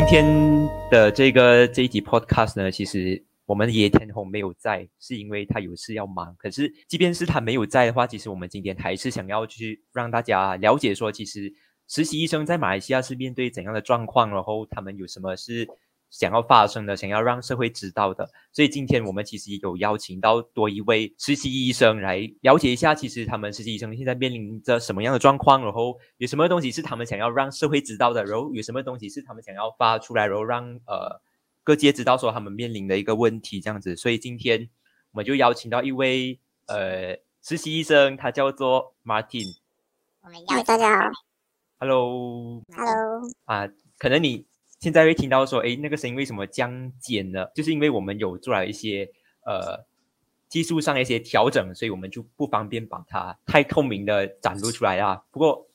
今天的这个这一集 podcast 呢，其实我们野田红没有在，是因为他有事要忙。可是，即便是他没有在的话，其实我们今天还是想要去让大家了解说，其实实习医生在马来西亚是面对怎样的状况，然后他们有什么是。想要发生的，想要让社会知道的，所以今天我们其实有邀请到多一位实习医生来了解一下，其实他们实习医生现在面临着什么样的状况，然后有什么东西是他们想要让社会知道的，然后有什么东西是他们想要发出来，然后让呃各界知道说他们面临的一个问题这样子。所以今天我们就邀请到一位呃实习医生，他叫做 Martin。我们邀大家好。Hello，Hello。啊，可能你。现在会听到说，哎，那个声音为什么降减了？就是因为我们有做了一些呃技术上的一些调整，所以我们就不方便把它太透明的展露出来啊。不过，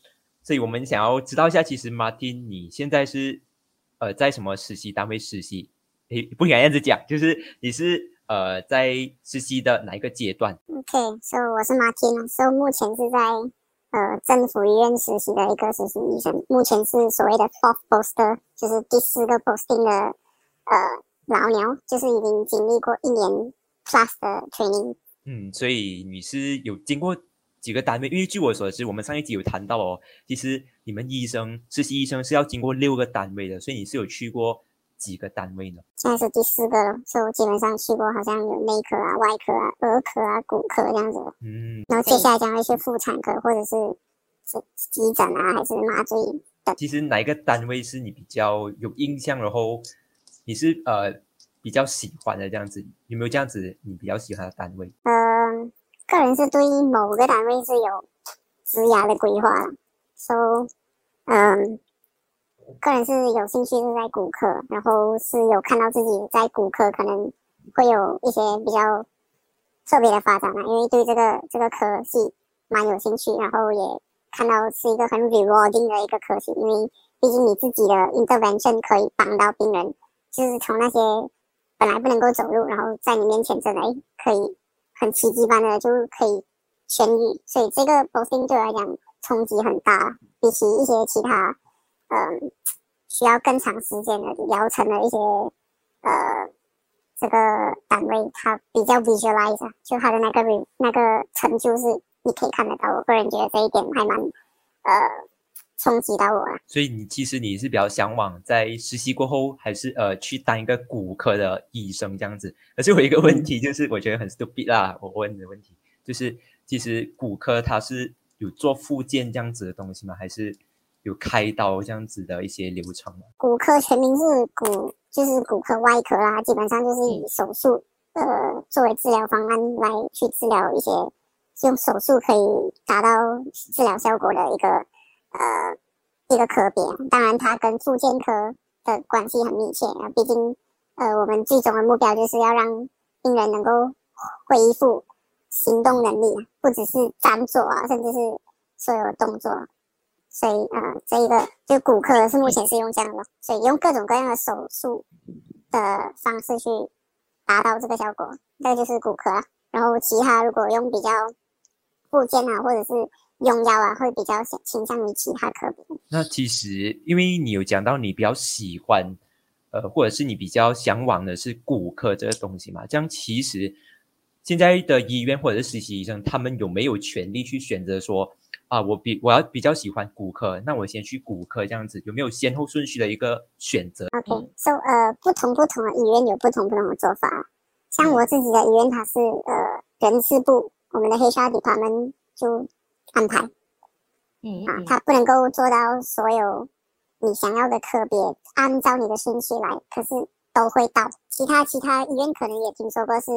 所以我们想要知道一下，其实 Martin，你现在是呃在什么实习单位实习？诶，不敢这样子讲，就是你是呃在实习的哪一个阶段？OK，so 我是 Martin，so 目前是在。呃，政府医院实习的一个实习医生，目前是所谓的 fourth poster，就是第四个 posting 的呃老鸟，就是已经经历过一年 plus 的 training。嗯，所以你是有经过几个单位？因为据我所知，我们上一集有谈到哦，其实你们医生实习医生是要经过六个单位的，所以你是有去过几个单位呢？现在是第四个了，所以我基本上去过，好像有内科啊、外科啊、儿科啊、骨科这样子。嗯，然后接下来将会去妇产科，或者是是急诊啊，还是麻醉等。其实哪一个单位是你比较有印象，然后你是呃比较喜欢的这样子？有没有这样子你比较喜欢的单位？嗯，个人是对某个单位是有 职涯的规划，so 嗯。个人是有兴趣是在骨科，然后是有看到自己在骨科可能会有一些比较特别的发展嘛，因为对这个这个科系蛮有兴趣，然后也看到是一个很 rewarding 的一个科系，因为毕竟你自己的 intervention 可以帮到病人，就是从那些本来不能够走路，然后在你面前真的可以很奇迹般的就可以痊愈，所以这个 boosting 对我来讲冲击很大，比起一些其他。嗯，需要更长时间的疗程的一些呃，这个单位它比较 visualize，就它的那个那个成就是你可以看得到。我个人觉得这一点还蛮呃冲击到我了。所以你其实你是比较向往在实习过后，还是呃去当一个骨科的医生这样子？可是我一个问题就是，我觉得很 stupid 啦，我问你的问题就是，其实骨科它是有做附件这样子的东西吗？还是？有开刀这样子的一些流程吗？骨科全名是骨，就是骨科外科啦，基本上就是以手术呃作为治疗方案来去治疗一些用手术可以达到治疗效果的一个呃一个科别。当然，它跟复健科的关系很密切啊，毕竟呃我们最终的目标就是要让病人能够恢复行动能力，不只是站坐啊，甚至是所有动作。所以，呃，这一个就骨科是目前是用这样的，所以用各种各样的手术的方式去达到这个效果，这个就是骨科。然后其他如果用比较附件啊，或者是用药啊，会比较倾向于其他科。那其实因为你有讲到你比较喜欢，呃，或者是你比较向往的是骨科这个东西嘛？这样其实现在的医院或者是实习医生，他们有没有权利去选择说？啊，我比我要比较喜欢骨科，那我先去骨科这样子，有没有先后顺序的一个选择？OK，so 呃，不同不同的医院有不同不同的做法。像我自己的医院，它是呃人事部，我们的 HR department 就安排，嗯啊，他不能够做到所有你想要的科别按照你的顺序来，可是都会到。其他其他医院可能也听说过是，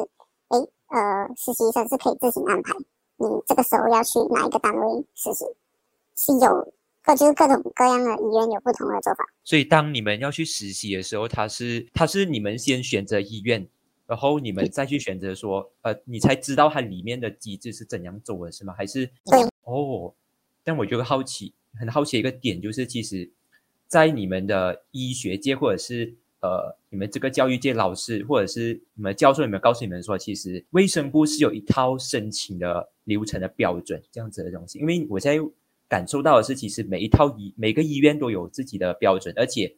哎呃，实习生是可以自行安排。你这个时候要去哪一个单位实习？是有各就是各种各样的医院有不同的做法。所以当你们要去实习的时候，他是他是你们先选择医院，然后你们再去选择说，呃，你才知道它里面的机制是怎样走的，是吗？还是对哦？但我觉得好奇，很好奇一个点就是，其实，在你们的医学界或者是。呃，你们这个教育界老师或者是你们教授有没有告诉你们说，其实卫生部是有一套申请的流程的标准这样子的东西？因为我现在感受到的是，其实每一套医每个医院都有自己的标准，而且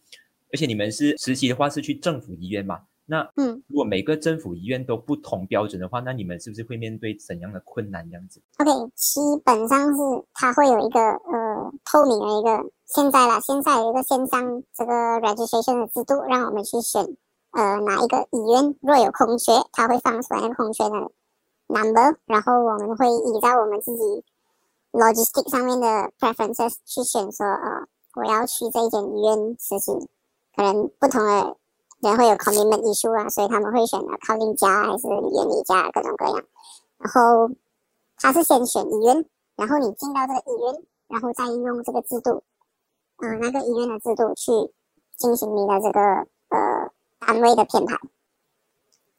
而且你们是实习的话是去政府医院嘛？那嗯如果每个政府医院都不同标准的话，那你们是不是会面对怎样的困难？这样子？OK，基本上是它会有一个呃透明的一个，现在啦，现在有一个线上这个 registration 的制度，让我们去选呃哪一个医院若有空缺，它会放出来那个空缺的 number，然后我们会依照我们自己 logistic 上面的 preferences 去选说呃我要去这一间医院实习，可能不同的人会有 commitment issue 啊，所以他们会选择靠近家还是远离家各种各样，然后。他是先选医院，然后你进到这个医院，然后再用这个制度，呃，那个医院的制度去进行你的这个呃单位的编排，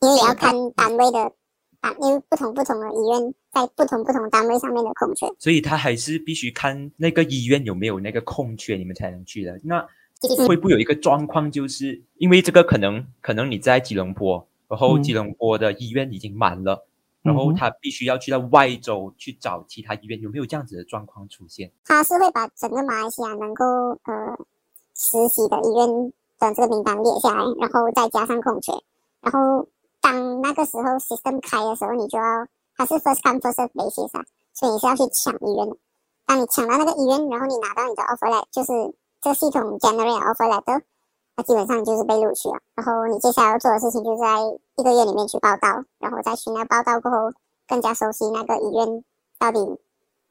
因为也要看单位的单，因为不同不同的医院在不同不同单位上面的空缺。所以他还是必须看那个医院有没有那个空缺，你们才能去的。那会不会有一个状况，就是因为这个可能可能你在吉隆坡，然后嗯吉隆坡的医院已经满了，然后他必须要去到外州去找其他医院，有没有这样子的状况出现？他是会把整个马来西亚能够呃实习的医院的这个名单列下来，然后再加上空缺，然后当那个时候 system 开的时候，你就要它是 first come first serve basis 啊，所以你是要去抢医院的。当你抢到那个医院，然后你拿到你的 offer letter，就是这个系统 generate offer letter，那基本上就是被录取了。然后你接下来要做的事情，就是在一个月里面去报道，然后再去那报道过后，更加熟悉那个医院到底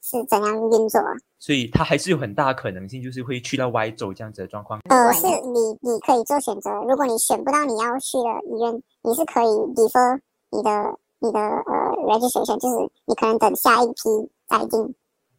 是怎样运作啊。所以它还是有很大的可能性，就是会去到 Y 走这样子的状况。呃，是你你可以做选择。如果你选不到你要去的医院，你是可以 defer 你的你的呃 registration，就是你可能等下一批再进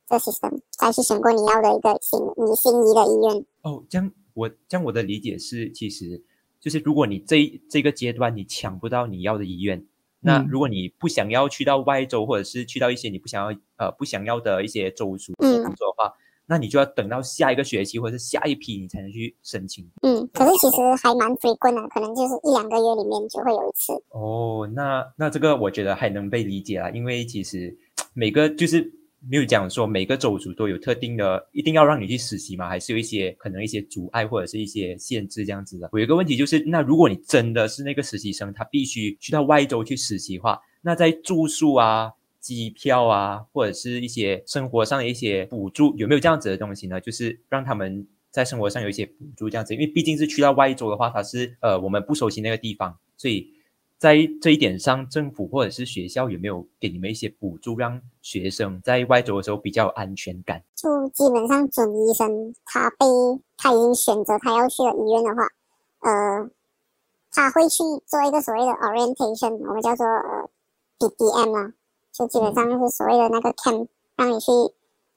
这 system，再去选过你要的一个心你心仪的医院。哦，这样我这样我的理解是，其实就是如果你这一这个阶段你抢不到你要的医院，那嗯如果你不想要去到外州，或者是去到一些你不想要呃不想要的一些州属嗯工作的话，那你就要等到下一个学期或者是下一批你才能去申请。嗯，可是其实还蛮 frequent 的，可能就是一两个月里面就会有一次。哦，那那这个我觉得还能被理解啦，因为其实每个就是没有讲说每个州族都有特定的，一定要让你去实习吗，还是有一些可能一些阻碍或者是一些限制这样子的。我有一个问题就是，那如果你真的是那个实习生，他必须去到外州去实习的话，那在住宿啊、机票啊，或者是一些生活上的一些补助，有没有这样子的东西呢？就是让他们在生活上有一些补助这样子，因为毕竟是去到外州的话，它是呃我们不熟悉那个地方，所以在这一点上，政府或者是学校有没有给你们一些补助，让学生在外州的时候比较有安全感？就基本上准医生他被他已经选择他要去的医院的话，呃，他会去做一个所谓的 orientation，我们叫做呃 BDM 啊，就基本上是所谓的那个 camp，让你去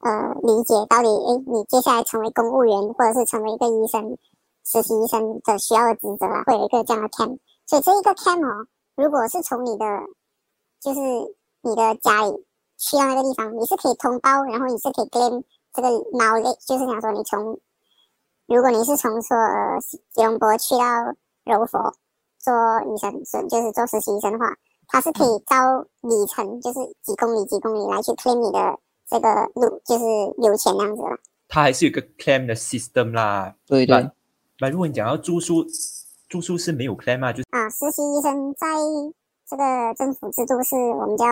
呃理解到底诶你接下来成为公务员或者是成为一个医生、实习医生的需要的职责啊，会有一个这样的 camp。所以这一个 camp 哦，如果是从你的就是你的家里去到那个地方，你是可以通包，然后你是可以 claim 这个 knowledge，就是想说你从，如果你是从说呃吉隆坡去到柔佛做医生，是就是做实习医生的话，它是可以招里程，就是几公里几公里来去 claim 你的这个路，就是油钱那样子了。它还是有一个 claim 的 system 啦。对对，那如果你讲要住宿，住宿是没有 claim 啊，就啊，实习医生在这个政府制度是我们叫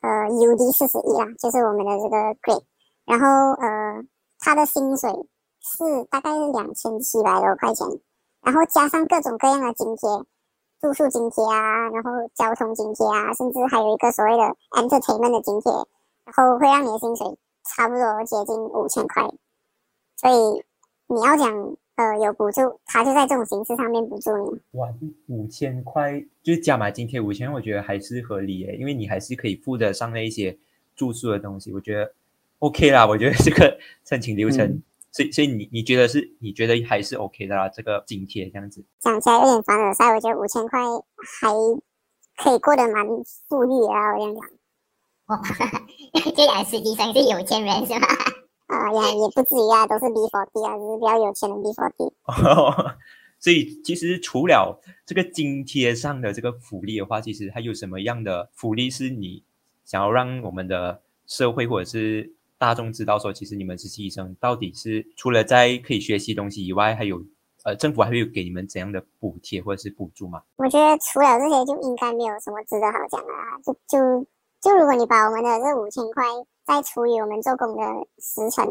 呃 UD 四十一啦，就是我们的这个 grade，然后呃他的薪水是大概是两千七百多块钱，然后加上各种各样的津贴，住宿津贴啊，然后交通津贴啊，甚至还有一个所谓的 entertainment 的津贴，然后会让你的薪水差不多接近五千块，所以你要讲呃有补助，他就在这种形式上面补助你。哇，五千块就是加码津贴五千，我觉得还是合理耶，因为你还是可以付得上那一些住宿的东西，我觉得 OK 啦。我觉得这个申请流程，嗯所以所以你你觉得是你觉得还是 OK 的啦，这个津贴这样子。讲起来有点凡尔赛，我觉得五千块还可以过得蛮富裕的啊，我跟你讲。哇，这俩实习生是有钱人是吧？呃，也也不至于啊，都是 B forty 啊，只是比较有钱的 B forty。所以其实除了这个津贴上的这个福利的话，其实还有什么样的福利是你想要让我们的社会或者是大众知道说，其实你们实习医生到底是除了在可以学习东西以外，还有呃，政府还会有给你们怎样的补贴或者是补助吗？我觉得除了这些，就应该没有什么值得好讲的啊。就就就如果你把我们的这五千块再除以我们做工的时辰，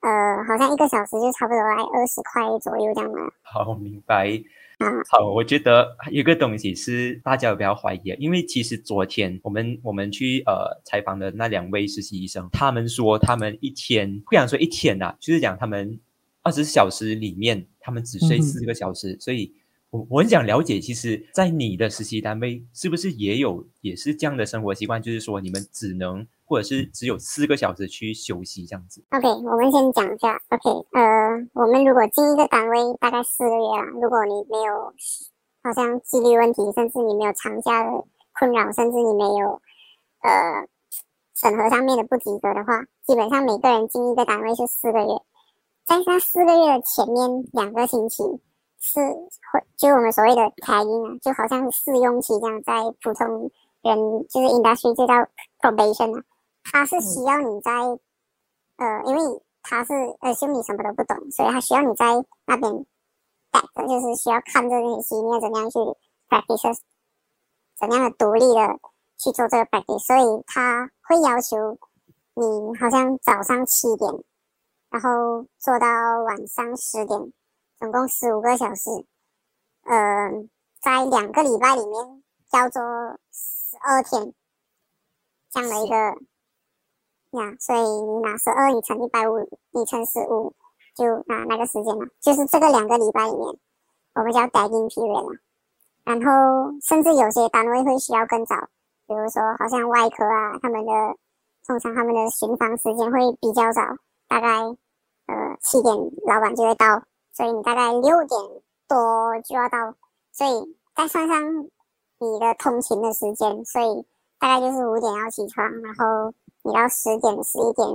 呃，好像一个小时就差不多来二十块左右这样了。好，明白。啊，好，我觉得有个东西是大家不要怀疑的，因为其实昨天我们我们去呃采访的那两位实习医生，他们说他们一天不想说一天呐、就是讲他们二十四小时里面他们只睡四个小时，所以我我很想了解，其实，在你的实习单位是不是也有也是这样的生活习惯，就是说你们只能或者是只有四个小时去休息这样子？OK，我们先讲一下。OK，呃，我们如果进一个单位大概四个月啦，如果你没有好像纪律问题，甚至你没有长假的困扰，甚至你没有呃审核上面的不及格的话，基本上每个人进一个单位是四个月。在那四个月的前面两个星期是会，就我们所谓的 tagging 啊，就好像试用期这样，在普通人就是 industry 就叫 probation 啊，它是需要你在呃，因为他是呃，就你什么都不懂，所以他需要你在那边 back，就是需要看着那些戏，你要怎么样去 practice，怎样的独立的去做这个 practice，所以他会要求你好像早上七点，然后做到晚上十点，总共十五个小时，呃，在两个礼拜里面要做十二天这样的一个呀，所以你拿十二，你乘一百五，你乘十五，就拿那个时间了。就是这个两个礼拜里面，我们叫 dagging period 了。然后甚至有些单位会需要更早，比如说好像外科啊，他们的通常他们的巡房时间会比较早，大概呃七点老板就会到，所以你大概六点多就要到，所以再算上你的通勤的时间，所以大概就是五点要起床，然后你到十点、十一点、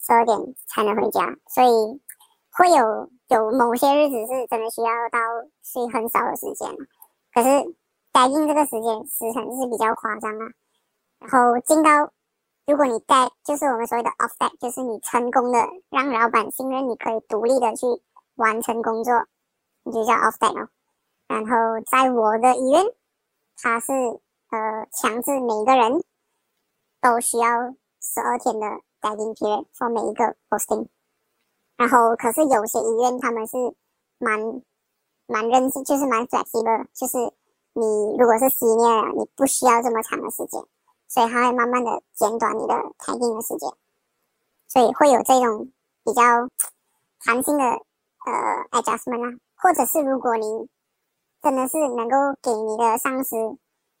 十二点才能回家，所以会有有某些日子是真的需要到睡很少的时间，可是待定这个时间时辰是比较夸张啊。然后进到，如果你带就是我们所谓的 off deck，就是你成功的让老板信任你可以独立的去完成工作，你就叫 off deck 哦。然后在我的医院，它是呃强制每个人都需要十二天的 guiding period for 每一个 posting。然后可是有些医院他们是蛮蛮任性，就是蛮 flexible，就是你如果是 senior，你不需要这么长的时间，所以他会慢慢的减短你的待命的时间，所以会有这种比较弹性的呃 adjustment 啊，或者是如果你真的是能够给你的上司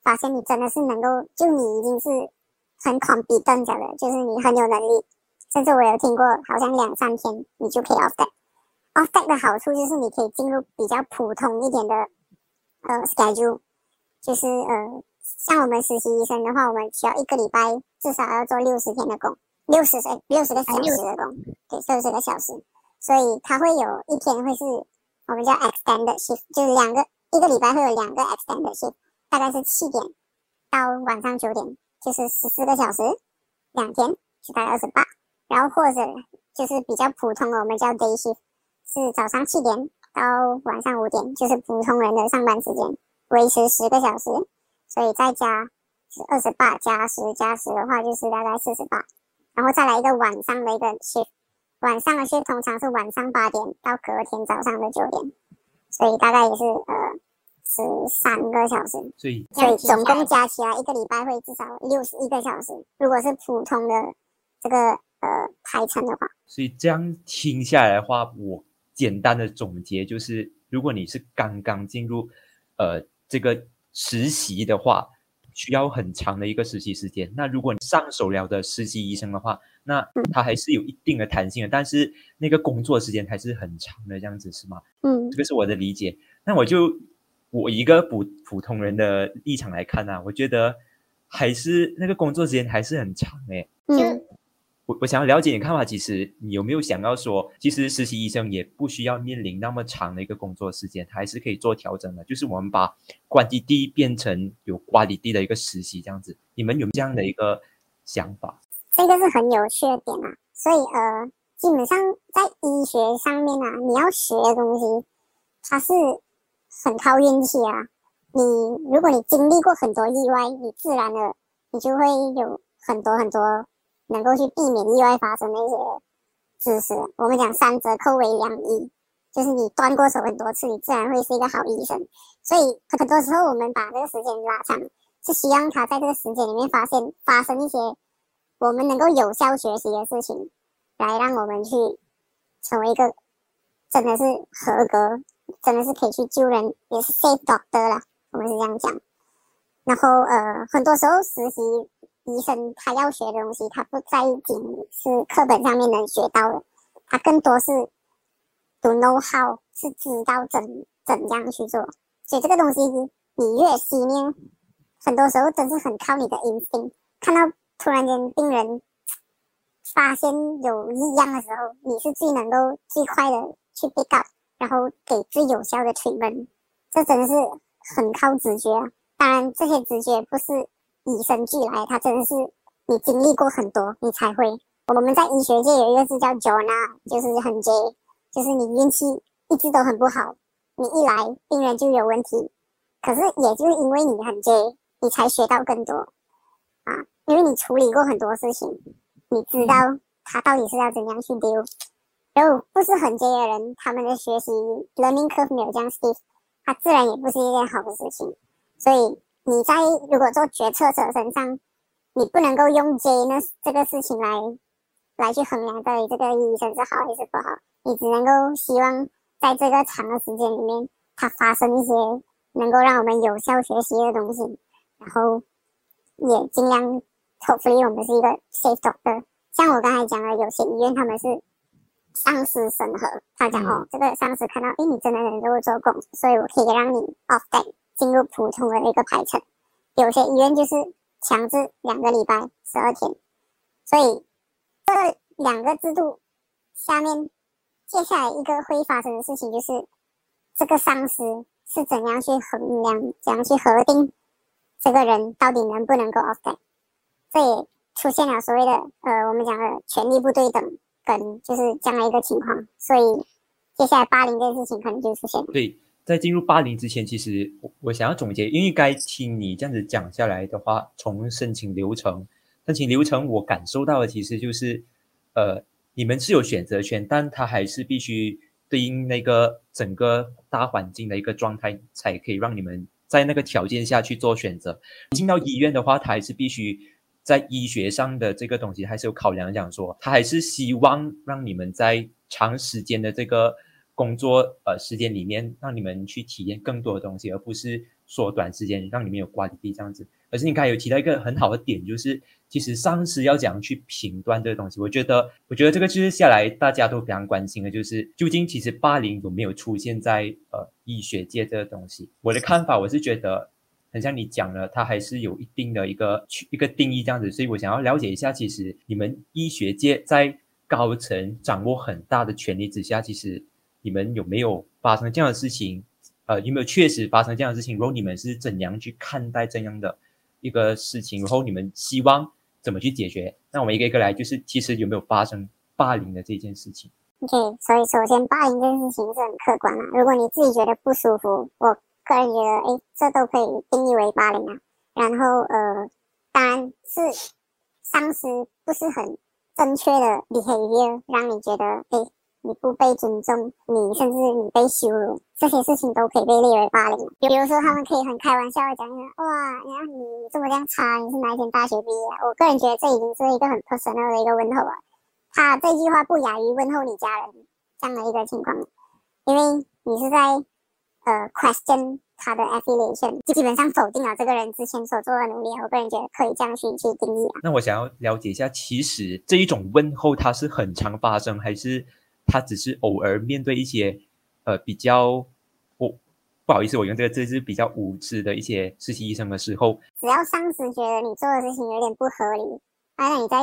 发现你真的是能够，就你已经是很 competent 的，就是你很有能力，甚至我有听过，好像两三天你就可以 off deck。off deck 的好处就是你可以进入比较普通一点的呃 schedule，就是呃像我们实习医生的话，我们需要一个礼拜至少要做六十天的工，六十岁六十个小时的工，对，六十个小时，所以他会有一天会是我们叫 extended shift，就是两个一个礼拜会有两个 extended shift，大概是七点到晚上九点，就是十四个小时，两天就大概二十八，然后或者就是比较普通的，我们叫 day shift，是早上七点到晚上五点，就是普通人的上班时间，维持十个小时，所以再加是二十八加十加十的话，就是大概四十八，然后再来一个晚上的一个 shift，晚上的 shift 通常是晚上八点到隔天早上的九点，所以大概也是呃十三个小时，所以所以总共加起来一个礼拜会至少六十一个小时。如果是普通的这个呃排程的话，所以这样听下来的话，我简单的总结就是，如果你是刚刚进入呃这个实习的话，需要很长的一个实习时间。那如果你上手了的实习医生的话，那他还是有一定的弹性的，但是那个工作时间还是很长的，这样子是吗？嗯这个是我的理解。那我就我一个普普通人的立场来看啊，我觉得还是那个工作时间还是很长诶。嗯我我想要了解你看法，其实你有没有想要说，其实实习医生也不需要面临那么长的一个工作时间，还是可以做调整的。就是我们把 quantity 变成有 quality 的一个实习这样子，你们有这样的一个想法？这个是很有趣的点啊。所以呃，基本上在医学上面啊，你要学的东西它是很靠运气啊。你如果你经历过很多意外，你自然的你就会有很多很多能够去避免意外发生的一些知识。我们讲三折扣为两益，就是你断过手很多次，你自然会是一个好医生。所以很多时候我们把这个时间拉长，是希望他在这个时间里面发现发生一些我们能够有效学习的事情，来让我们去成为一个真的是合格，真的是可以去救人，也是 safe doctor 了。我们是这样讲，然后呃，很多时候实习医生他要学的东西，他不在仅是课本上面能学到的，他更多是 to know how，是知道怎怎样去做。所以这个东西你越细念，很多时候真是很靠你的 instinct。看到突然间病人发现有异样的时候，你是最能够最快的去 pick up，然后给最有效的 treatment。这真的是。很靠直觉，当然这些直觉不是与生俱来，它真的是你经历过很多，你才会。我们在医学界有一个字叫 Jonah，就是很 J，就是你运气一直都很不好，你一来病人就有问题，可是也就是因为你很 J，你才学到更多啊，因为你处理过很多事情，你知道他到底是要怎样去丢。然后不是很 J 的人，他们的学习 learning curve 没有这样 steep。它自然也不是一件好的事情，所以你在如果做决策者身上，你不能够用 J 那这个事情来来去衡量到底这个医生是好还是不好，你只能够希望在这个长的时间里面，它发生一些能够让我们有效学习的东西，然后也尽量 hopefully 我们是一个 safe doctor。像我刚才讲的，有些医院他们是。上司审核，他讲哦，这个上司看到，诶，你真的能够做工，所以我可以让你 off day 进入普通的那个排程。有些医院就是强制两个礼拜十二天，所以这两个制度下面，接下来一个会发生的事情就是，这个上司是怎样去衡量、怎样去核定这个人到底能不能够 off day，这也出现了所谓的呃，我们讲的权力不对等。跟就是这样的一个情况，所以接下来霸凌这件事情可能就出现。对，在进入霸凌之前，其实我想要总结，因为该听你这样子讲下来的话，从申请流程，申请流程我感受到的其实就是，呃，你们是有选择权，但他还是必须对应那个整个大环境的一个状态，才可以让你们在那个条件下去做选择。进到医院的话，他还是必须。在医学上的这个东西还是有考量，讲说他还是希望让你们在长时间的这个工作呃时间里面，让你们去体验更多的东西，而不是说短时间让你们有关闭这样子。而是你刚才有提到一个很好的点，就是其实上司要怎样去评断这个东西。我觉得，我觉得这个就是下来大家都非常关心的，就是究竟其实霸凌有没有出现在呃医学界这个东西。我的看法，我是觉得。很像你讲了，它还是有一定的一个一个定义这样子，所以我想要了解一下，其实你们医学界在高层掌握很大的权力之下，其实你们有没有发生这样的事情？呃，有没有确实发生这样的事情？然后你们是怎样去看待这样的一个事情？然后你们希望怎么去解决？那我们一个一个来，就是其实有没有发生霸凌的这件事情？OK，所以首先霸凌这件事情是很客观的，如果你自己觉得不舒服，我。个人觉得，哎，这都可以定义为霸凌啊。然后，呃，当然是上司不是很正确的 behavior，让你觉得，哎，你不被尊重，你甚至你被羞辱，这些事情都可以被列为霸凌。比如说，他们可以很开玩笑的讲说，哇，你看你这么这样差，你是哪一天大学毕业？我个人觉得这已经是一个很 personal 的一个问候了。他这句话不亚于问候你家人这样的一个情况，因为你是在。呃，question 他的 affiliation，基本上否定了这个人之前所做的努力。我个人觉得可以这样去去定义啊。那我想要了解一下，其实这一种问候它是很常发生，还是他只是偶尔面对一些呃比较我不好意思，我用这个字是比较无知的一些实习医生的时候，只要上司觉得你做的事情有点不合理，那你在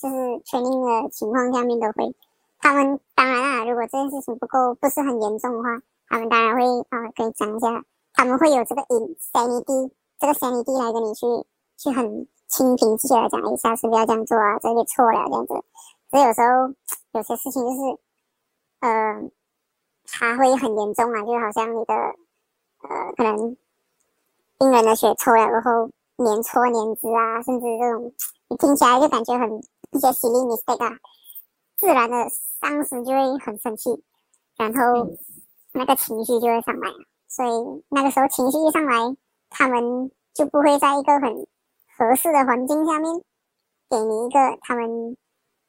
就是确定的情况下面都会，他们当然啊，如果这件事情不够不是很严重的话。他们当然会啊，跟你讲一下，他们会有这个 insanity，这个 sanity 来跟你去去很清平气的讲一下，是不要这样做啊，这个错了这样子。所以有时候有些事情就是，呃，它会很严重啊，就好像你的呃，可能病人的血抽了然后粘搓粘汁啊，甚至这种你听起来就感觉很一些 silly mistake 啊，自然的上司就会很生气，然后那个情绪就会上来，所以那个时候情绪一上来，他们就不会在一个很合适的环境下面给你一个他们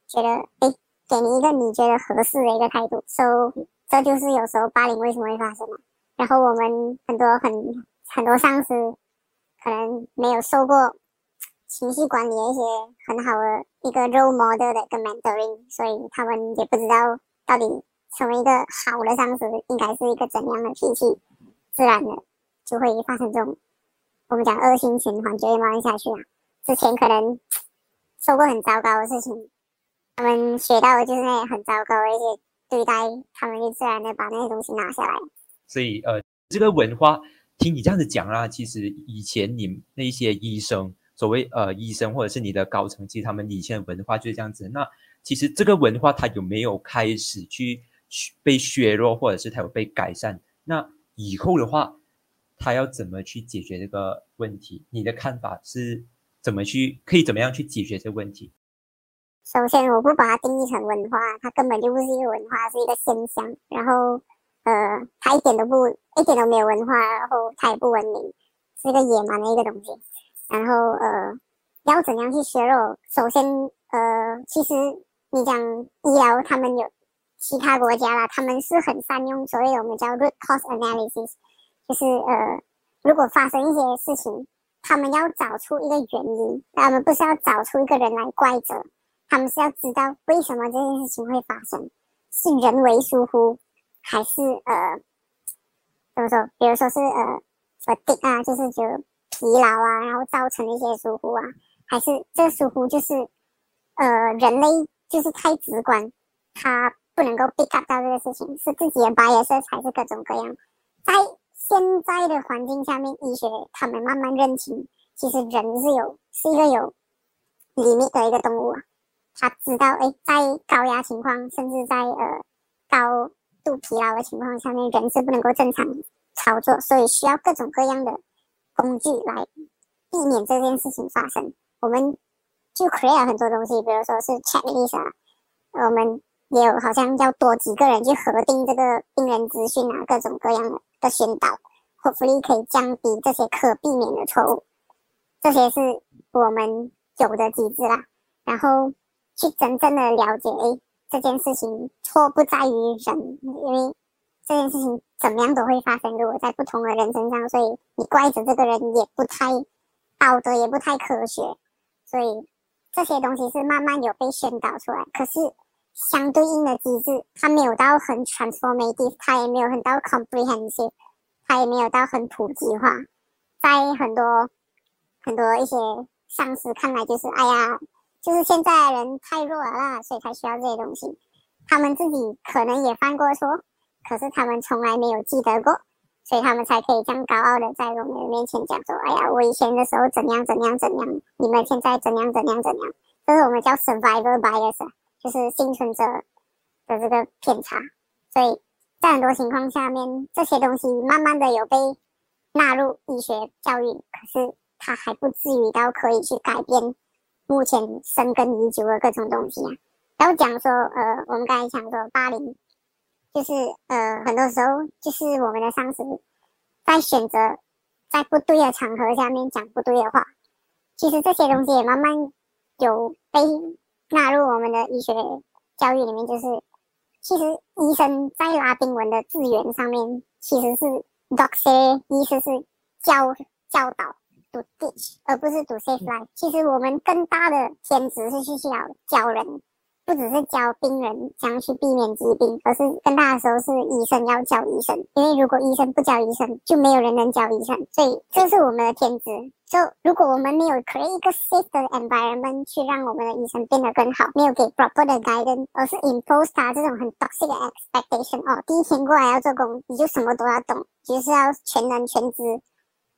觉得哎，给你一个你觉得合适的一个态度，so 这就是有时候霸凌为什么会发生嘛。然后我们很多很很多上司可能没有受过情绪管理的一些很好的一个 role model 的一个 mentoring，所以他们也不知道到底成为一个好的上司应该是一个怎样的脾气，自然的就会发生这种我们讲恶性循环，就会慢慢下去啊。之前可能受过很糟糕的事情，他们学到的就是那些很糟糕的一些对待，他们就自然的把那些东西拿下来。所以，呃，这个文化，听你这样子讲啊，其实以前你那些医生，所谓呃医生或者是你的高层，其实他们以前的文化就是这样子。那其实这个文化它有没有开始去被削弱，或者是它有被改善？那以后的话，他要怎么去解决这个问题？你的看法是怎么去可以怎么样去解决这个问题？首先，我不把它定义成文化，它根本就不是一个文化，是一个现象。然后。呃，它一点都不，一点都没有文化，然后它也不文明，是一个野蛮的一个东西。然后呃，要怎样去削弱？首先呃，其实你讲医疗，他们有其他国家啦，他们是很善用所谓我们叫 root cause analysis，就是呃，如果发生一些事情，他们要找出一个原因，他们不是要找出一个人来怪责，他们是要知道为什么这件事情会发生，是人为疏忽。还是呃，怎么说？比如说是呃，什么病啊，就是就疲劳啊，然后造成一些疏忽啊，还是这个疏忽就是呃，人类就是太直观，他不能够 pick up 到这个事情，是自己的 bias 还是各种各样？在现在的环境下面，医学他们慢慢认清，其实人是有是一个有灵敏的一个动物啊，他知道哎，在高压情况，甚至在呃高度疲劳的情况下面，人是不能够正常操作，所以需要各种各样的工具来避免这件事情发生。我们就 create 很多东西，比如说是 checklist 啊，我们也有好像要多几个人去核定这个病人资讯啊，各种各样的的宣导说服力可以降低这些可避免的错误。这些是我们有的机制啦，然后去真正的了解，诶。这件事情错不在于人，因为这件事情怎么样都会发生。如果在不同的人身上，所以你怪着这个人也不太道德，也不太科学。所以这些东西是慢慢有被宣导出来。可是相对应的机制，它没有到很 transformative，它也没有很到 comprehensive，它也没有到很普及化。在很多很多一些上司看来，就是哎呀。就是现在人太弱了啦，所以才需要这些东西。他们自己可能也犯过错，可是他们从来没有记得过，所以他们才可以这样高傲的在我们面前讲说：“哎呀，我以前的时候怎样怎样怎样，你们现在怎样怎样怎样。”这是我们叫 survivor bias，就是幸存者的这个偏差。所以在很多情况下面，这些东西慢慢的有被纳入医学教育，可是它还不至于到可以去改变。目前深根已久的各种东西啊，然后讲说，呃，我们刚才讲说霸凌，就是呃，很多时候就是我们的上司在选择在不对的场合下面讲不对的话，其实这些东西也慢慢有被纳入我们的医学教育里面，就是其实医生在拉丁文的字源上面其实是 doctor，意思是教教导。to teach，而不是 to save life。其实我们更大的天职是去教教人，不只是教病人怎样去避免疾病，而是更大的时候是医生要教医生。因为如果医生不教医生，就没有人能教医生。所以这是我们的天职。就如果我们没有 create 一个 safe 的 environment 去让我们的医生变得更好，没有给 proper 的 guidance，而是 impose 他这种很 toxic 的 expectation。哦，第一天过来要做工，你就什么都要懂，就是要全能全知。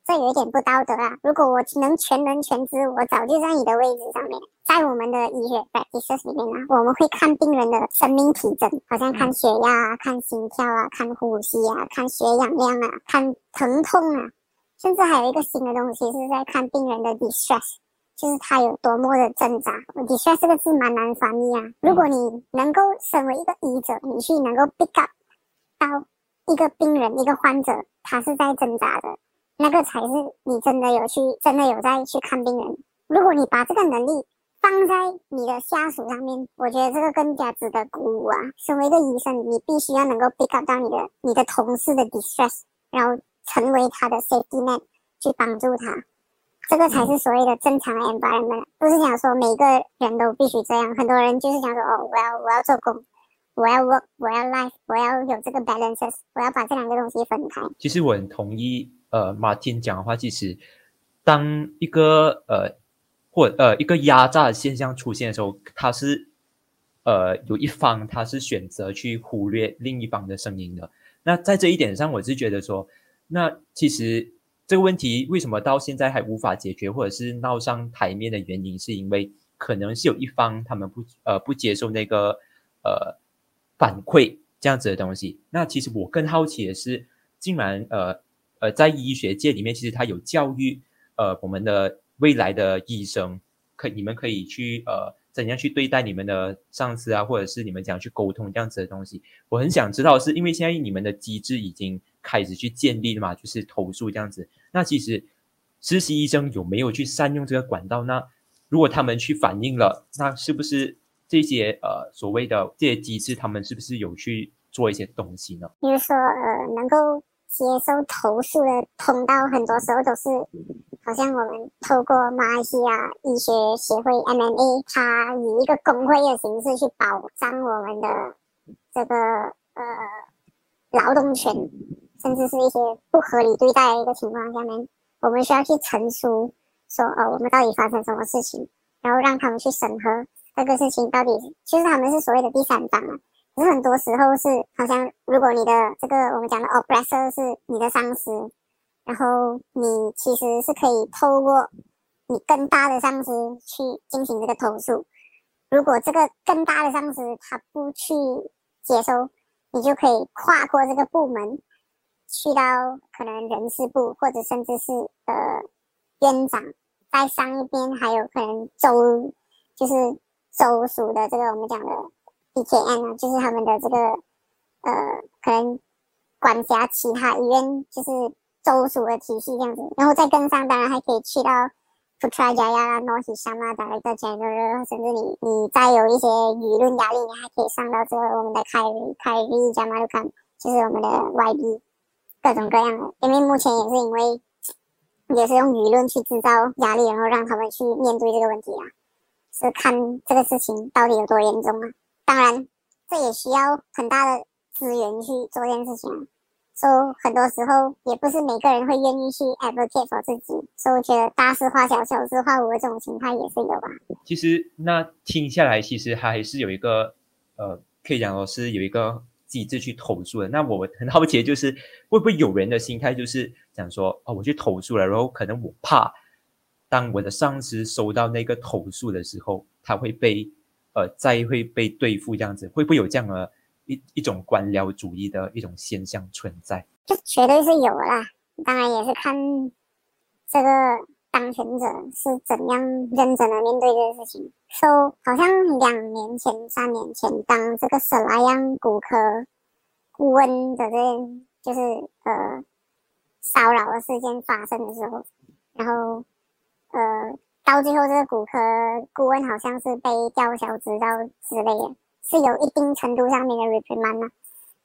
这有一点不道德啊！如果我能全能全知，我早就在你的位置上面。在我们的医学 practice 里面呢，我们会看病人的生命体征，好像看血压啊、看心跳啊、看呼吸啊、看血氧量啊、看疼痛啊，甚至还有一个新的东西是在看病人的 distress，就是他有多么的挣扎。distress 这个字蛮难翻译啊。如果你能够身为一个医者，你去能够 pick up 到一个病人、一个患者，他是在挣扎的，那个才是你真的有去、真的有在去看病人。如果你把这个能力，放在你的下属上面，我觉得这个更加值得鼓舞啊！身为一个医生，你必须要能够 pick up 到你的你的同事的 distress，然后成为他的 safety net 去帮助他，这个才是所谓的正常的 environment。不是想说每个人都必须这样，很多人就是想说哦，我要我要做工，我要 work，我要 life，我要有这个 balances，我要把这两个东西分开。其实我很同意呃马丁讲的话，其实当一个呃。或呃一个压榨的现象出现的时候，他是呃有一方他是选择去忽略另一方的声音的。那在这一点上，我是觉得说，那其实这个问题为什么到现在还无法解决，或者是闹上台面的原因，是因为可能是有一方他们不呃不接受那个呃反馈这样子的东西。那其实我更好奇的是，竟然呃呃在医学界里面，其实他有教育呃我们的。未来的医生，可你们可以去呃，怎样去对待你们的上司啊，或者是你们怎样去沟通这样子的东西？我很想知道，是因为现在你们的机制已经开始去建立了嘛，就是投诉这样子。那其实实习医生有没有去善用这个管道？那如果他们去反映了，那是不是这些呃所谓的这些机制，他们是不是有去做一些东西呢？比如说呃，能够接受投诉的通道，很多时候都是。好像我们透过马来西亚医学协会 MMA，它以一个工会的形式去保障我们的这个呃劳动权，甚至是一些不合理对待的一个情况下面，我们需要去陈述说，哦，我们到底发生什么事情，然后让他们去审核这个事情到底，其实他们是所谓的第三方啊。可是很多时候是好像，如果你的这个我们讲的 oppressor 是你的上司。然后你其实是可以透过你更大的上司去进行这个投诉。如果这个更大的上司他不去接收，你就可以跨过这个部门，去到可能人事部，或者甚至是呃院长再上一边，还有可能州就是州属的这个我们讲的 BKN 啊，就是他们的这个呃可能管辖其他医院，就是。州属的体系这样子，然后再跟上，当然还可以去到 Putrajaya 啦、North East 啊，打一个 General，甚至你你再有一些舆论压力，你还可以上到这个我们的凯凯瑞加马鲁坎，就是我们的 YB，各种各样的。因为目前也是因为也是用舆论去制造压力，然后让他们去面对这个问题啊，是看这个事情到底有多严重啊。当然，这也需要很大的资源去做这件事情啊。所以很多时候也不是每个人会愿意去 advocate for 自己，所以我觉得大事化小，小事化无的这种心态也是有吧。其实那听下来，其实还是有一个呃，可以讲说是有一个机制去投诉的。那我很好奇，就是会不会有人的心态就是讲说，哦，我去投诉了，然后可能我怕当我的上司收到那个投诉的时候，他会被呃再会被对付这样子，会不会有这样的？一一种官僚主义的一种现象存在，这绝对是有啦。当然也是看这个当权者是怎样认真的面对这个事情。说好像两年前、三年前，当这个舍拉样骨科顾问的这就是呃骚扰的事件发生的时候，然后呃到最后这个骨科顾问好像是被吊销执照之类的。是有一定程度上面的 reprimand，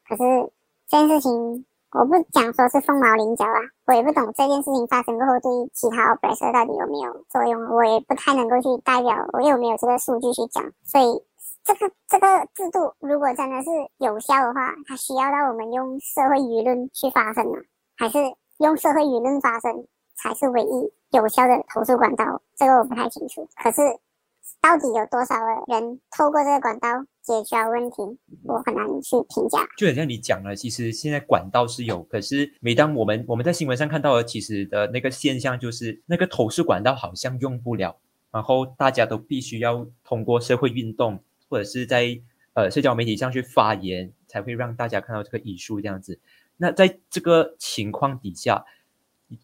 可是这件事情我不讲说是凤毛麟角啊，我也不懂这件事情发生过后对其他 operator 到底有没有作用，我也不太能够去代表，我有没有这个数据去讲，所以这个这个制度如果真的是有效的话，它需要到我们用社会舆论去发声啊，还是用社会舆论发声？才是唯一有效的投诉管道？这个我不太清楚。可是到底有多少的人透过这个管道解决了问题，我很难去评价。就很像你讲了，其实现在管道是有，可是每当我们我们在新闻上看到的，其实的那个现象就是那个投诉管道好像用不了，然后大家都必须要通过社会运动或者是在呃社交媒体上去发言，才会让大家看到这个艺术这样子。那在这个情况底下，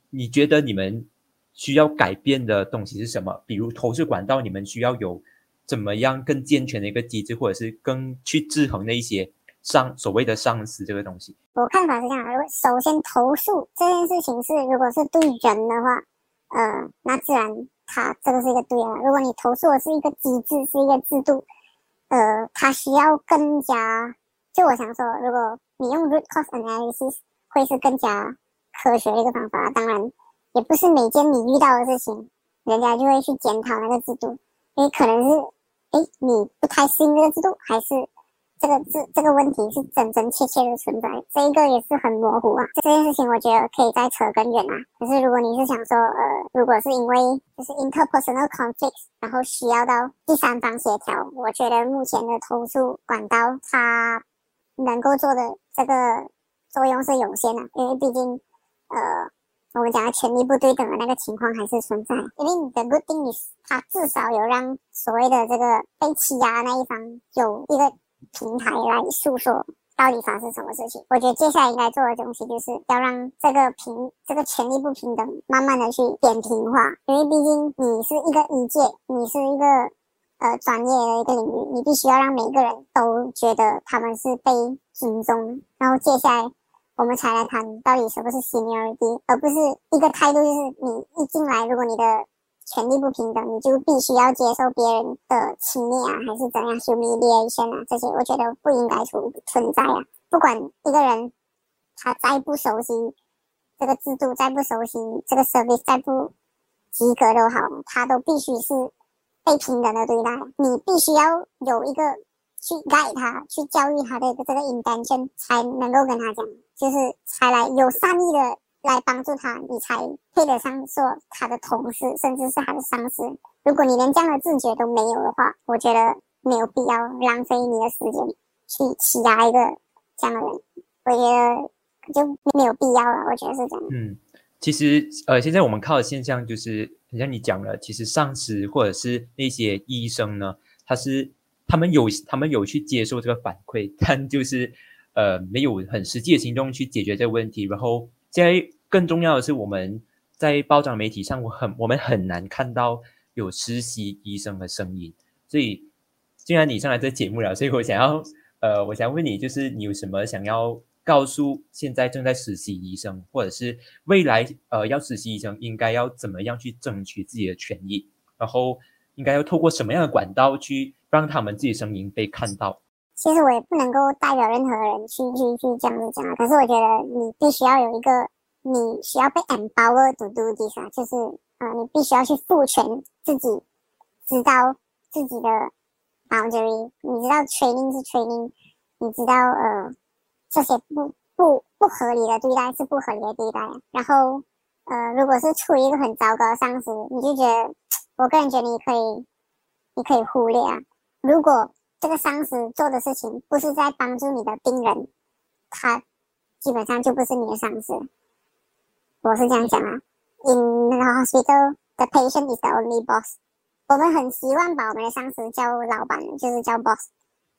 你觉得你们？需要改变的东西是什么？比如投诉管道，你们需要有怎么样更健全的一个机制，或者是更去制衡那一些上所谓的上司这个东西。我看法是这样：，如首先投诉这件事情是，如果是对人的话，呃，那自然它这个是一个对的。如果你投诉的是一个机制，是一个制度，呃，它需要更加，就我想说，如果你用 root cause analysis 会是更加科学的一个方法。当然。也不是每件你遇到的事情，人家就会去检讨那个制度，因为可能是，哎，你不太适应这个制度，还是这个这这个问题是真真切切的存在，这一个也是很模糊啊。这件事情我觉得可以再扯更远啊。可是如果你是想说，呃，如果是因为就是 interpersonal conflicts，然后需要到第三方协调，我觉得目前的投诉管道它能够做的这个作用是有限的，因为毕竟，呃。我们讲的权力不对等的那个情况还是存在，因为你的 good Things，它至少有让所谓的这个被欺压那一方有一个平台来诉说到底发生什么事情。我觉得接下来应该做的东西就是要让这个平这个权力不平等慢慢的去扁平化，因为毕竟你是一个一界，你是一个呃专业的一个领域，你必须要让每个人都觉得他们是被尊重，然后接下来。我们才来谈到底什么是 seniority，而不是一个态度，就是你一进来，如果你的权利不平等，你就必须要接受别人的轻蔑啊，还是怎样 humiliation 啊，这些我觉得不应该存存在啊。不管一个人他再不熟悉这个制度，再不熟悉这个 service，再不及格都好，他都必须是被平等的对待。你必须要有一个。去带他，去教育他的这个 intention，才能够跟他讲，就是才来有善意的来帮助他，你才配得上做他的同事，甚至是他的上司。如果你连这样的自觉都没有的话，我觉得没有必要浪费你的时间去欺压一个这样的人，我觉得就没有必要了。我觉得是这样。嗯，其实呃，现在我们看到的现象就是，像你讲了，其实上司或者是那些医生呢，他是。他们有，他们有去接受这个反馈，但就是，呃，没有很实际的行动去解决这个问题。然后，现在更重要的是，我们在报章媒体上，我很我们很难看到有实习医生的声音。所以，既然你上来这节目了，所以我想要，呃，我想问你，就是你有什么想要告诉现在正在实习医生，或者是未来呃要实习医生应该要怎么样去争取自己的权益？然后，应该要透过什么样的管道去？让他们自己声音被看到。其实我也不能够代表任何人去去去这样子讲啊。可是我觉得你必须要有一个，你需要被 empower to do this 啊，就是呃，你必须要去赋权自己，知道自己的 boundary，你知道 training 是 training，你知道呃这些不不不合理的对待是不合理的对待。然后呃，如果是处于一个很糟糕的上司，你就觉得，我个人觉得你可以，你可以忽略啊。如果这个上司做的事情不是在帮助你的病人，他基本上就不是你的上司。我是这样讲啊。In the hospital, the patient is the only boss。我们很希望把我们的上司叫老板，就是叫 boss。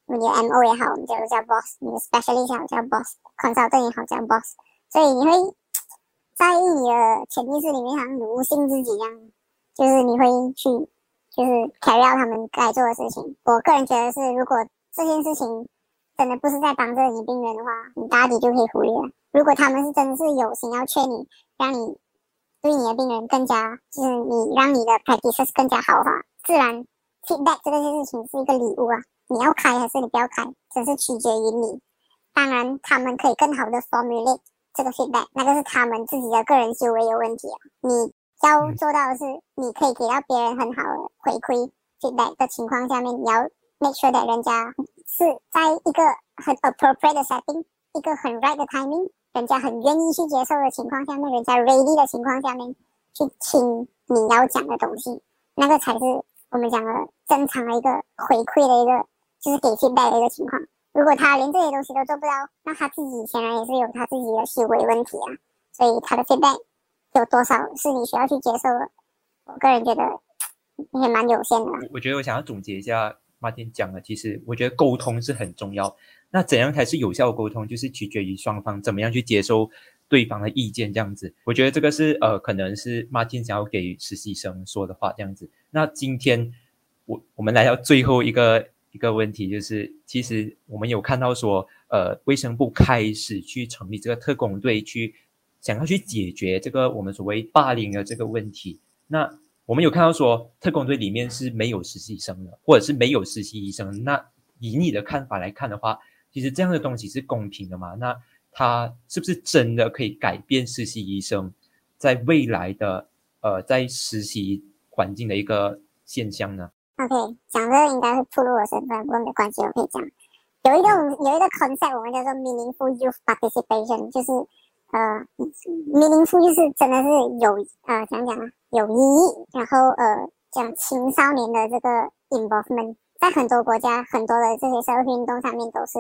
你的 MO 也好，我们就叫 boss；你的 specialist 也好，叫 boss；consultant 也好，叫 boss。所以你会在意你的潜意识里面，好像奴性自己一样，就是你会去。就是 carry out 他们该做的事情。我个人觉得是，如果这件事情真的不是在帮助你病人的话，你大抵就可以忽略了。如果他们是真的是有心要劝你，让你对你的病人更加，就是你让你的 practice 更加豪华，自然 feedback 这个事情是一个礼物啊。你要开还是你不要开，只是取决于你。当然，他们可以更好的 formulate 这个 feedback，那个是他们自己的个人修为有问题啊。你。要做到的是，你可以给到别人很好的回馈，feedback 的情况下面，你要 make sure that 人家是在一个很 appropriate 的 setting，一个很 right 的 timing，人家很愿意去接受的情况下面，人家 ready 的情况下面去听你要讲的东西，那个才是我们讲的正常的一个回馈的一个，就是给 feedback 的一个情况。如果他连这些东西都做不到，那他自己显然也是有他自己的思维问题啊。所以他的 feedback 有多少是你需要去接受的？我个人觉得也蛮有限的。我觉得我想要总结一下马天讲的，其实我觉得沟通是很重要。那怎样才是有效沟通？就是取决于双方怎么样去接受对方的意见，这样子。我觉得这个是呃，可能是马天想要给实习生说的话，这样子。那今天我我们来到最后一个。一个问题就是，其实我们有看到说，呃，卫生部开始去成立这个特工队，去想要去解决这个我们所谓霸凌的这个问题。那我们有看到说，特工队里面是没有实习生的，或者是没有实习医生。那以你的看法来看的话，其实这样的东西是公平的吗？那它是不是真的可以改变实习医生在未来的呃在实习环境的一个现象呢？OK，讲这个应该会暴露我身份，不过没关系，我可以讲。有一个有一个 concept，我们叫做 meaningful youth participation，就是呃，meaningful 就是真的是有呃，讲讲啊，有意义，然后呃，讲青少年的这个 involvement，在很多国家，很多的这些社会运动上面都是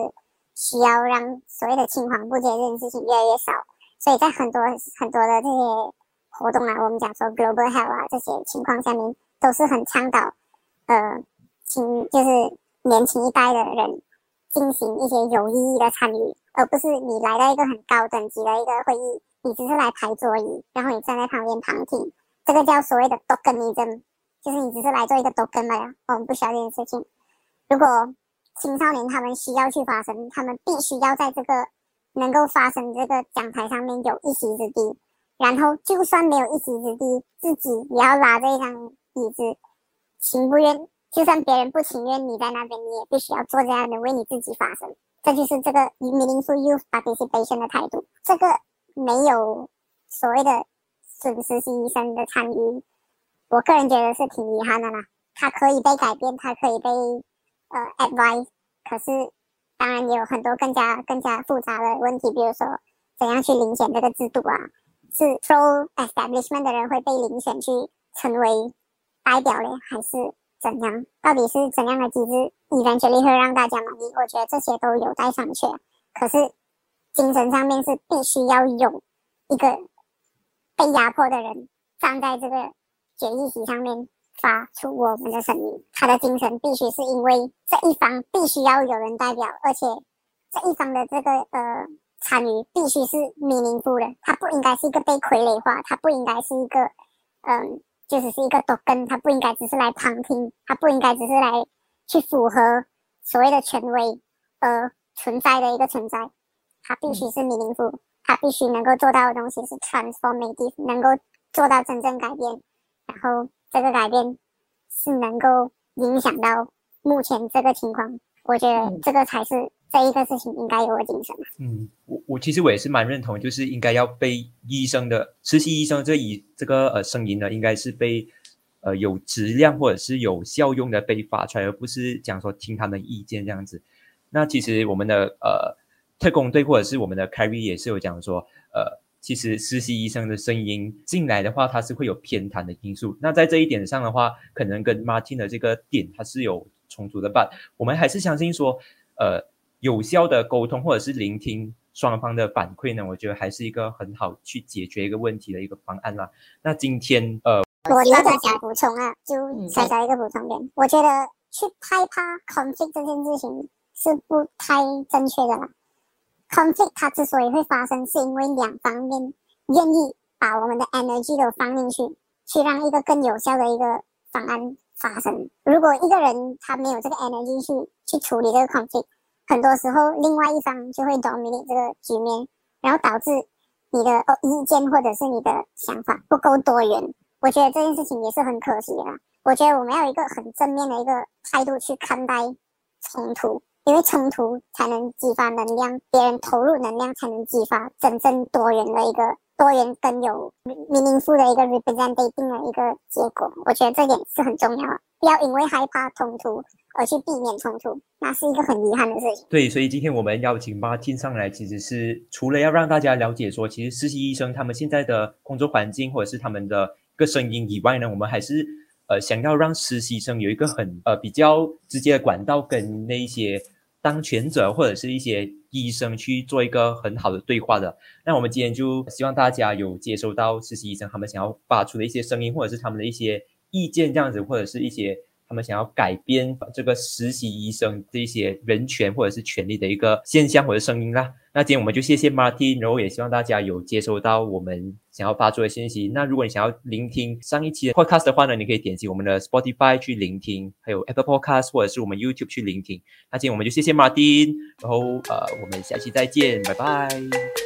需要让所谓的青黄不接这件事情越来越少，所以在很多很多的这些活动啊，我们讲说 global health 啊这些情况下面，都是很倡导。呃，青就是年轻一代的人进行一些有意义的参与，而不是你来到一个很高等级的一个会议，你只是来排座椅，然后你站在旁边旁听，这个叫所谓的 tokenism，就是你只是来做一个 token 罢了。我们不需要这件事情。如果青少年他们需要去发声，他们必须要在这个能够发声这个讲台上面有一席之地，然后就算没有一席之地，自己也要拉着一张椅子。情不愿，就算别人不情愿，你在那边，你也必须要做这样的，为你自己发声。这就是这个 meaningful youth participation 的态度。这个没有所谓的损失性医生的参与，我个人觉得是挺遗憾的啦。他可以被改变，他可以被呃 advise，可是当然也有很多更加更加复杂的问题，比如说怎样去遴选这个制度啊？是 pro establishment 的人会被遴选去成为？代表嘞，还是怎样？到底是怎样的机制，以然决定会让大家满意？我觉得这些都有待商榷。可是精神上面是必须要有一个被压迫的人站在这个决议席上面发出我们的声音。他的精神必须是因为这一方必须要有人代表，而且这一方的这个呃参与必须是 meaningful 的，他不应该是一个被傀儡化，他不应该是一个嗯。就只是一个多根，他不应该只是来旁听，他不应该只是来去符合所谓的权威而存在的一个存在，他必须是 meaningful，他必须能够做到的东西是 transformative，能够做到真正改变，然后这个改变是能够影响到目前这个情况，我觉得这个才是。这一个事情应该有个精神。嗯，我我其实我也是蛮认同，就是应该要被医生的实习医生这一这个呃声音呢，应该是被呃有质量或者是有效用的被发出来，而不是讲说听他们意见这样子。那其实我们的呃特工队或者是我们的 Carry 也是有讲说，呃，其实实习医生的声音进来的话，它是会有偏袒的因素。那在这一点上的话，可能跟 Martin 的这个点它是有冲突的吧？我们还是相信说，呃。有效的沟通或者是聆听双方的反馈呢，我觉得还是一个很好去解决一个问题的一个方案啦。那今天呃，我有点想补充啊，就小小一个补充点，我觉得去害怕 conflict 这件事情是不太正确的啦。conflict 它之所以会发生，是因为两方面愿意把我们的 energy 都放进去，去让一个更有效的一个方案发生。如果一个人他没有这个 energy 去去处理这个 conflict，很多时候，另外一方就会 dominate 这个局面，然后导致你的哦意见或者是你的想法不够多元。我觉得这件事情也是很可惜的。我觉得我们要有一个很正面的一个态度去看待冲突，因为冲突才能激发能量，别人投入能量才能激发真正多元的一个多元更有 meaningful 的一个 representation 的一个结果。我觉得这点是很重要，不要因为害怕冲突。而去避免冲突，那是一个很遗憾的事情。对，所以今天我们邀请 Martin 上来，其实是除了要让大家了解说，其实实习医生他们现在的工作环境或者是他们的一个声音以外呢，我们还是呃想要让实习生有一个很呃比较直接的管道跟那一些当权者或者是一些医生去做一个很好的对话的。那我们今天就希望大家有接收到实习医生他们想要发出的一些声音，或者是他们的一些意见这样子，或者是一些。他们想要改变这个实习医生这些人权或者是权利的一个现象或者声音啦。那今天我们就谢谢 Martin，然后也希望大家有接收到我们想要发出的信息。那如果你想要聆听上一期的 Podcast 的话呢，你可以点击我们的 Spotify 去聆听，还有 Apple Podcast 或者是我们 YouTube 去聆听。那今天我们就谢谢 Martin，然后呃，我们下期再见，拜拜。